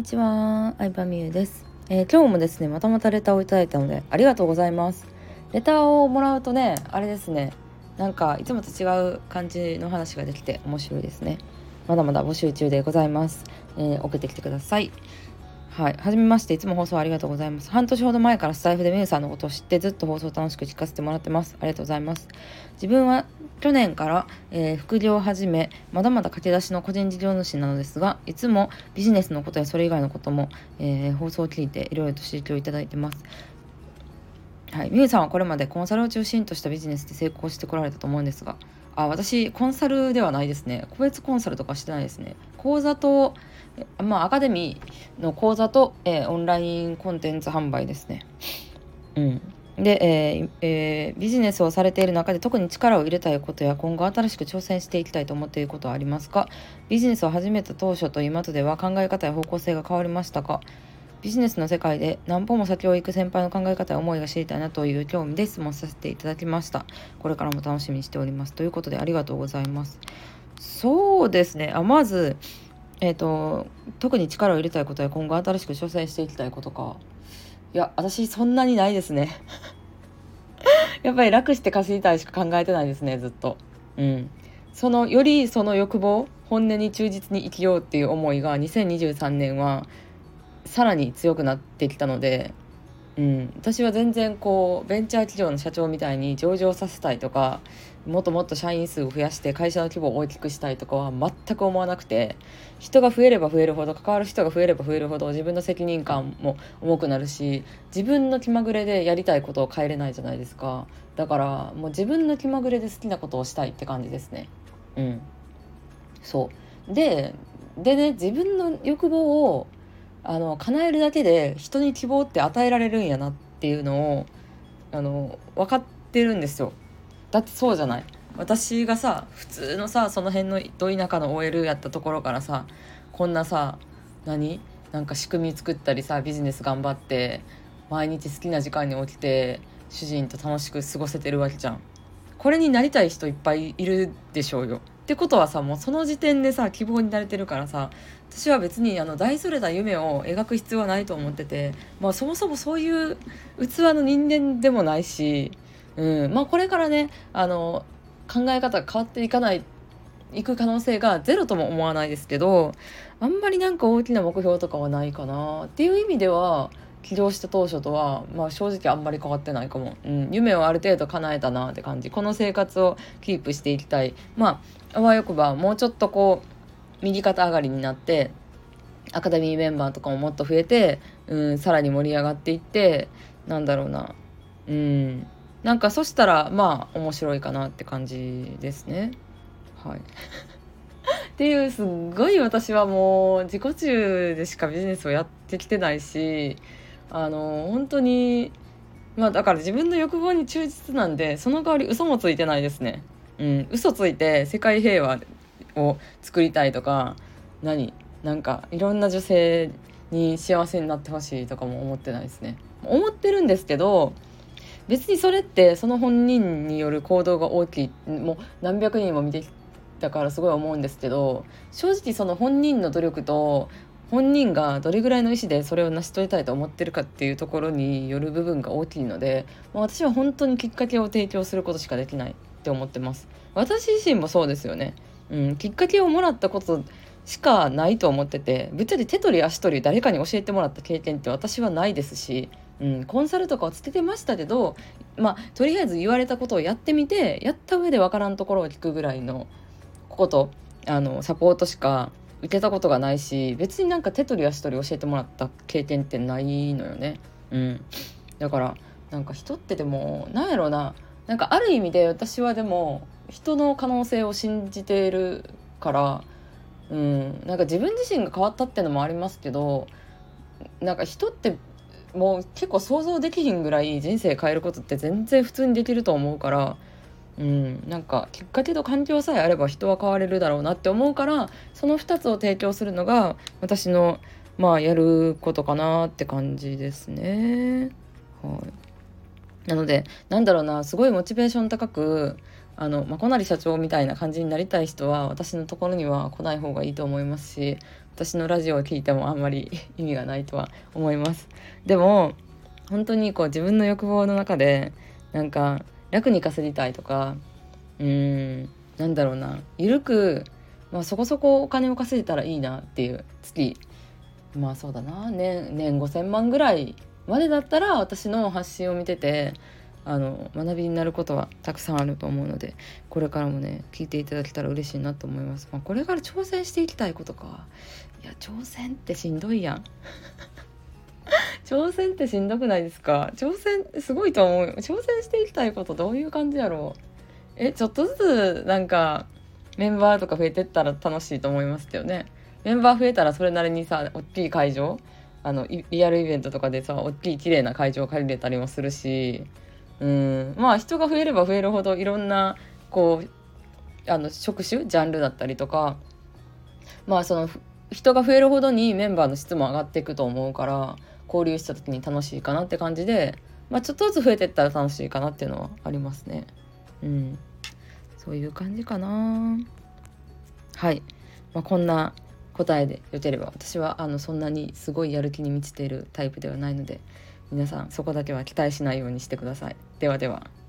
にちは、相葉美優です、えー、今日もですね、またまたレターをいただいたのでありがとうございます。レターをもらうとね、あれですね、なんかいつもと違う感じの話ができて面白いですね。まだまだ募集中でございます。えー、送ってきてください。はい。はじめまして、いつも放送ありがとうございます。半年ほど前からスタイフでメイさんのことを知ってずっと放送楽しく聞かせてもらってます。ありがとうございます。自分は去年から、えー、副業を始め、まだまだ駆け出しの個人事業主なのですが、いつもビジネスのことやそれ以外のことも、えー、放送を聞いていろいろと刺激をいただいてます。はい。みゆさんはこれまでコンサルを中心としたビジネスで成功してこられたと思うんですが、あ、私、コンサルではないですね。個別コンサルとかしてないですね。講座と、まあ、アカデミーの講座と、えー、オンラインコンテンツ販売ですね。うん、で、えーえー、ビジネスをされている中で特に力を入れたいことや今後新しく挑戦していきたいと思っていることはありますか？ビジネスを始めた当初と今とでは考え方や方向性が変わりましたか？ビジネスの世界で何歩も先を行く先輩の考え方や思いが知りたいなという興味で質問させていただきました。これからも楽しみにしております。ということでありがとうございます。そうですね。あまずえーと、特に力を入れたいことや今後新しく挑戦していきたいことか。いや私そんなにないですね。やっぱり楽して稼ぎたいしか考えてないですねずっと。うん。そのよりその欲望本音に忠実に生きようっていう思いが2023年はさらに強くなってきたのでうん、私は全然こうベンチャー企業の社長みたいに上場させたいとかもっともっと社員数を増やして会社の規模を大きくしたいとかは全く思わなくて人が増えれば増えるほど関わる人が増えれば増えるほど自分の責任感も重くなるし自分の気まぐれでやりたいことを変えれないじゃないですか。だからもう自分の気まぐれで好きなことをしたいって感じですね。うん。そう。ででね自分の欲望をあの叶えるだけで人に希望って与えられるんやなっていうのをあの分かってるんですよ。だってそうじゃない。私がさ普通のさその辺のど田舎の OL やったところからさこんなさ何？なんか仕組み作ったりさビジネス頑張って毎日好きな時間に起きて主人と楽しく過ごせてるわけじゃん。これになりたい人いっぱいいるでしょうよ。ってことはさもうその時点でさ希望になれてるからさ私は別にあの大それた夢を描く必要はないと思ってて、まあ、そもそもそういう器の人間でもないし、うんまあ、これからねあの考え方が変わっていかないいく可能性がゼロとも思わないですけどあんまりなんか大きな目標とかはないかなっていう意味では起業した当初とは、まあ、正直あんまり変わってないかも、うん、夢をある程度叶えたなって感じ。この生活をキープしていきたい。まああわよくばもうちょっとこう右肩上がりになってアカデミーメンバーとかももっと増えて、うん、さらに盛り上がっていってなんだろうな。うん。なんかそしたらまあ面白いかなって感じですね。はい。っていうすっごい私はもう自己中でしかビジネスをやってきてないしあの本当にまあだから自分の欲望に忠実なんでその代わり嘘もついてないですね。うん。嘘ついて世界平和を作りたいとか何？なんかいろんな女性に幸せになってほしいとかも思ってないですね。思ってるんですけど別にそれってその本人による行動が大きいもう何百人も見てきたからすごい思うんですけど正直その本人の努力と本人がどれぐらいの意思でそれを成し遂げたいと思ってるかっていうところによる部分が大きいので、まあ、私は本当にきっかけを提供することしかできないって思ってます。私自身もそうですよね、うん、きっかけをもらったことしかないと思っててぶっちゃけ手取り足取り誰かに教えてもらった経験って私はないですし、うん、コンサルとかはつけてましたけどまあとりあえず言われたことをやってみてやった上で分からんところを聞くぐらいのことあのサポートしか受けたことがないし別になんか手取り足取り教えてもらった経験ってないのよね。うん、だからなんか人ってでもなんやろうな。なんかある意味で私はでも人の可能性を信じているからうん。なんか自分自身が変わったってのもありますけどなんか人ってもう結構想像できひんぐらい人生変えることって全然普通にできると思うからうん、なんかきっかけと環境さえあれば人は変われるだろうなって思うからその2つを提供するのが私のまあやることかなって感じですね。はい、なのでなんだろうなすごいモチベーション高くあの、まあ、小成社長みたいな感じになりたい人は私のところには来ない方がいいと思いますし私のラジオを聞いてもあんまり意味がないとは思います。でも本当にこう自分の欲望の中でなんか楽に稼ぎたいとかうーんなんだろうな。緩く、まあ、そこそこお金を稼いだらいいなっていう月。まあそうだな。年年5,000万ぐらいまでだったら私の発信を見ててあの学びになることはたくさんあると思うのでこれからもね聞いていただけたら嬉しいなと思います、まあ、これから挑戦していきたいことか。いや挑戦ってしんどいやん。挑戦ってしんどくないですか？挑戦すごいと思うよ。挑戦していきたいことどういう感じやろう？えちょっとずつなんかメンバーとか増えてったら楽しいと思いますよね。メンバー増えたらそれなりにさ大きい会場あのリアルイベントとかでさ大きい綺麗な会場を借りれたりもするしうん。まあ人が増えれば増えるほどいろんなこうあの職種ジャンルだったりとかまあその人が増えるほどにメンバーの質も上がっていくと思うから交流した時に楽しいかなって感じで、まあ、ちょっとずつ増えてったら楽しいかなっていうのはありますね。うん、そういう感じかな。はい、まあ、こんな答えでよければ私はあのそんなにすごいやる気に満ちているタイプではないので皆さんそこだけは期待しないようにしてください。ではでは。